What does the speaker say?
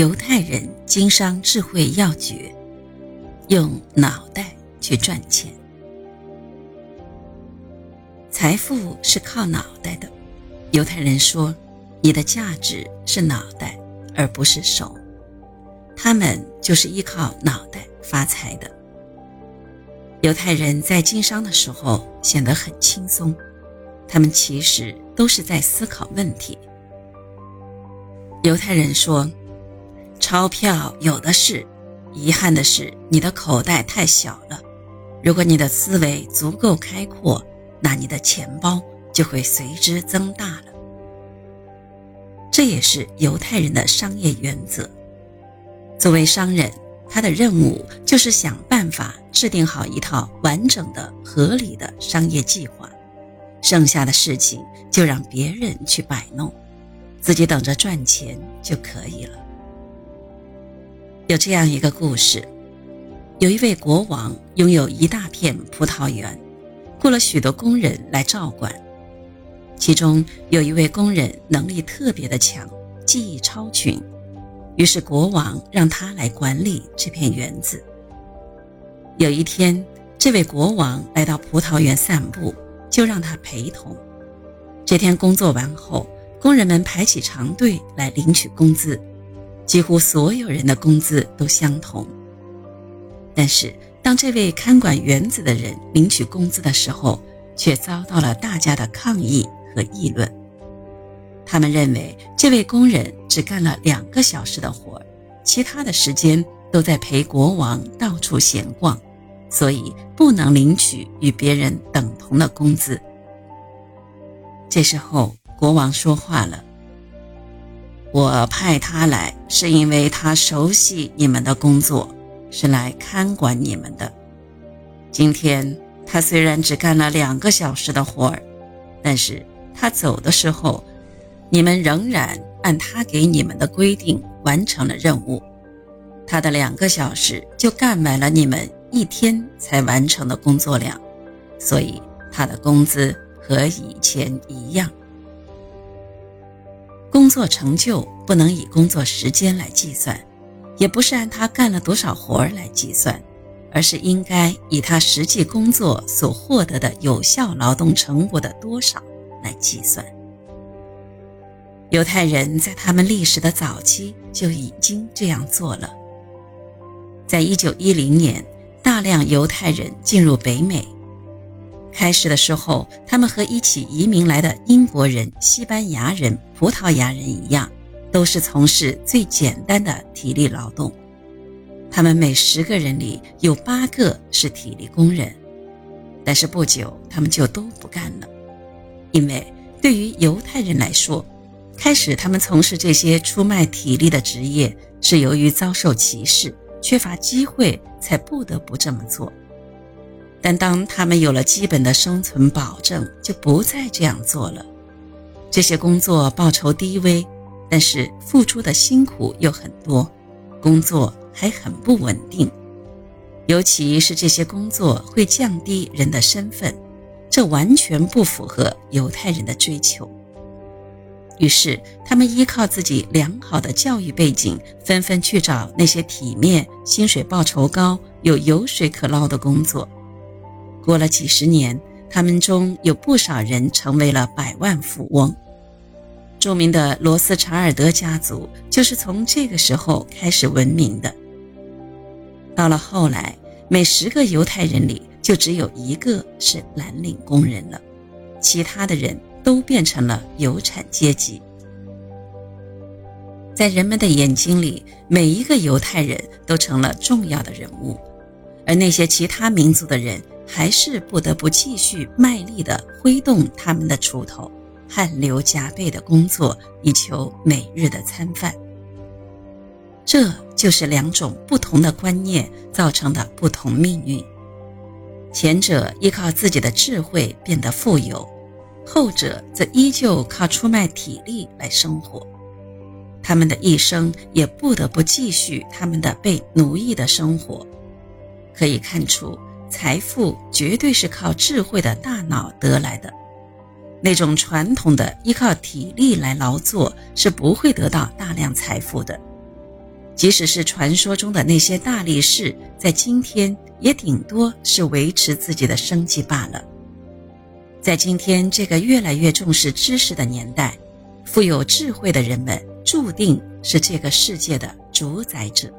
犹太人经商智慧要诀：用脑袋去赚钱。财富是靠脑袋的。犹太人说：“你的价值是脑袋，而不是手。”他们就是依靠脑袋发财的。犹太人在经商的时候显得很轻松，他们其实都是在思考问题。犹太人说：“钞票有的是，遗憾的是你的口袋太小了。如果你的思维足够开阔。”那你的钱包就会随之增大了。这也是犹太人的商业原则。作为商人，他的任务就是想办法制定好一套完整的、合理的商业计划，剩下的事情就让别人去摆弄，自己等着赚钱就可以了。有这样一个故事：有一位国王拥有一大片葡萄园。雇了许多工人来照管，其中有一位工人能力特别的强，技艺超群，于是国王让他来管理这片园子。有一天，这位国王来到葡萄园散步，就让他陪同。这天工作完后，工人们排起长队来领取工资，几乎所有人的工资都相同，但是。当这位看管园子的人领取工资的时候，却遭到了大家的抗议和议论。他们认为这位工人只干了两个小时的活，其他的时间都在陪国王到处闲逛，所以不能领取与别人等同的工资。这时候，国王说话了：“我派他来，是因为他熟悉你们的工作。”是来看管你们的。今天他虽然只干了两个小时的活儿，但是他走的时候，你们仍然按他给你们的规定完成了任务。他的两个小时就干满了你们一天才完成的工作量，所以他的工资和以前一样。工作成就不能以工作时间来计算。也不是按他干了多少活儿来计算，而是应该以他实际工作所获得的有效劳动成果的多少来计算。犹太人在他们历史的早期就已经这样做了。在一九一零年，大量犹太人进入北美。开始的时候，他们和一起移民来的英国人、西班牙人、葡萄牙人一样。都是从事最简单的体力劳动，他们每十个人里有八个是体力工人，但是不久他们就都不干了，因为对于犹太人来说，开始他们从事这些出卖体力的职业是由于遭受歧视、缺乏机会才不得不这么做，但当他们有了基本的生存保证，就不再这样做了。这些工作报酬低微。但是付出的辛苦又很多，工作还很不稳定，尤其是这些工作会降低人的身份，这完全不符合犹太人的追求。于是，他们依靠自己良好的教育背景，纷纷去找那些体面、薪水报酬高、有油水可捞的工作。过了几十年，他们中有不少人成为了百万富翁。著名的罗斯查尔德家族就是从这个时候开始闻名的。到了后来，每十个犹太人里就只有一个是蓝领工人了，其他的人都变成了有产阶级。在人们的眼睛里，每一个犹太人都成了重要的人物，而那些其他民族的人还是不得不继续卖力地挥动他们的锄头。汗流浃背的工作，以求每日的餐饭。这就是两种不同的观念造成的不同命运。前者依靠自己的智慧变得富有，后者则依旧靠出卖体力来生活。他们的一生也不得不继续他们的被奴役的生活。可以看出，财富绝对是靠智慧的大脑得来的。那种传统的依靠体力来劳作是不会得到大量财富的，即使是传说中的那些大力士，在今天也顶多是维持自己的生计罢了。在今天这个越来越重视知识的年代，富有智慧的人们注定是这个世界的主宰者。